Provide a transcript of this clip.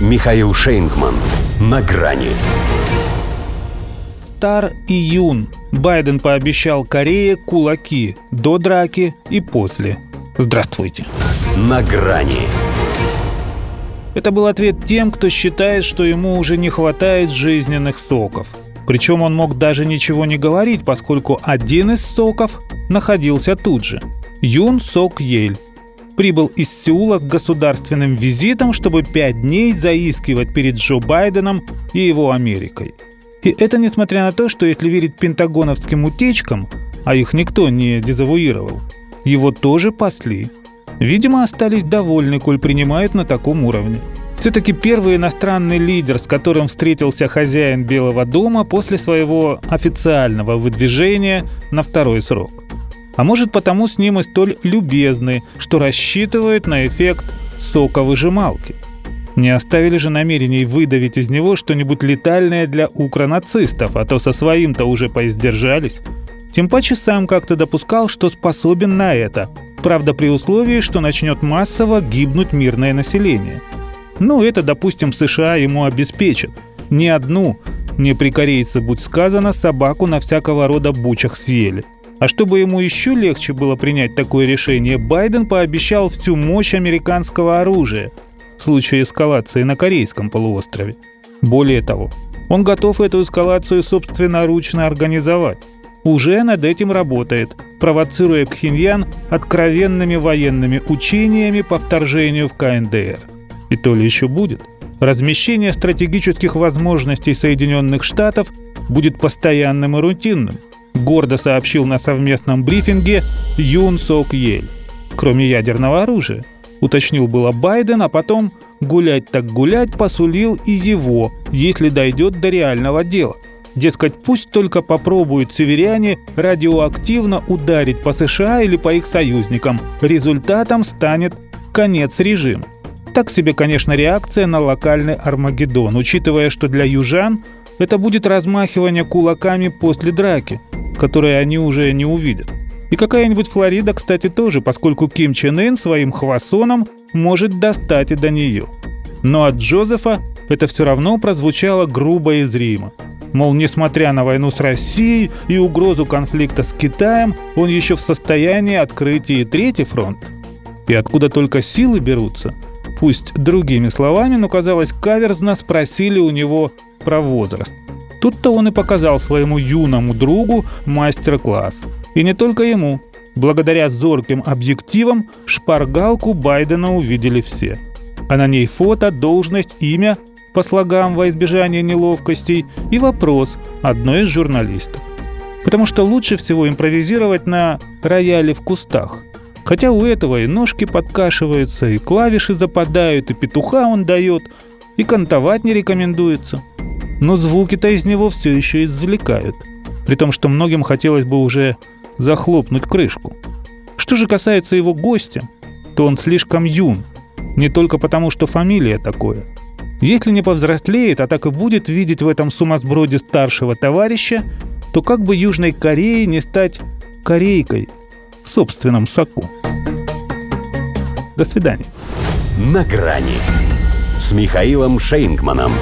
Михаил Шейнгман. На грани. Стар июн. Байден пообещал Корее кулаки до драки и после. Здравствуйте. На грани. Это был ответ тем, кто считает, что ему уже не хватает жизненных соков. Причем он мог даже ничего не говорить, поскольку один из соков находился тут же. Юн Сок Ель прибыл из Сеула с государственным визитом, чтобы пять дней заискивать перед Джо Байденом и его Америкой. И это несмотря на то, что если верить пентагоновским утечкам, а их никто не дезавуировал, его тоже пасли. Видимо, остались довольны, коль принимают на таком уровне. Все-таки первый иностранный лидер, с которым встретился хозяин Белого дома после своего официального выдвижения на второй срок. А может потому с ним и столь любезны, что рассчитывают на эффект соковыжималки. Не оставили же намерений выдавить из него что-нибудь летальное для укронацистов, а то со своим-то уже поиздержались. Тем паче сам как-то допускал, что способен на это. Правда, при условии, что начнет массово гибнуть мирное население. Ну, это, допустим, США ему обеспечат. Ни одну, не при корейце, будь сказано, собаку на всякого рода бучах съели – а чтобы ему еще легче было принять такое решение, Байден пообещал всю мощь американского оружия в случае эскалации на Корейском полуострове. Более того, он готов эту эскалацию собственноручно организовать. Уже над этим работает, провоцируя Пхеньян откровенными военными учениями по вторжению в КНДР. И то ли еще будет. Размещение стратегических возможностей Соединенных Штатов будет постоянным и рутинным – гордо сообщил на совместном брифинге Юн Сок Ель. Кроме ядерного оружия, уточнил было Байден, а потом гулять так гулять посулил и его, если дойдет до реального дела. Дескать, пусть только попробуют северяне радиоактивно ударить по США или по их союзникам. Результатом станет конец режима. Так себе, конечно, реакция на локальный Армагеддон, учитывая, что для южан это будет размахивание кулаками после драки – которые они уже не увидят. И какая-нибудь Флорида, кстати, тоже, поскольку Ким Чен Ын своим хвасоном может достать и до нее. Но от Джозефа это все равно прозвучало грубо и зримо. Мол, несмотря на войну с Россией и угрозу конфликта с Китаем, он еще в состоянии открыть и третий фронт. И откуда только силы берутся, пусть другими словами, но казалось каверзно спросили у него про возраст. Тут-то он и показал своему юному другу мастер-класс. И не только ему. Благодаря зорким объективам шпаргалку Байдена увидели все. А на ней фото, должность, имя по слогам во избежание неловкостей и вопрос одной из журналистов. Потому что лучше всего импровизировать на рояле в кустах. Хотя у этого и ножки подкашиваются, и клавиши западают, и петуха он дает, и кантовать не рекомендуется – но звуки-то из него все еще извлекают. При том, что многим хотелось бы уже захлопнуть крышку. Что же касается его гостя, то он слишком юн. Не только потому, что фамилия такое. Если не повзрослеет, а так и будет видеть в этом сумасброде старшего товарища, то как бы Южной Корее не стать корейкой в собственном соку. До свидания. На грани с Михаилом Шейнгманом.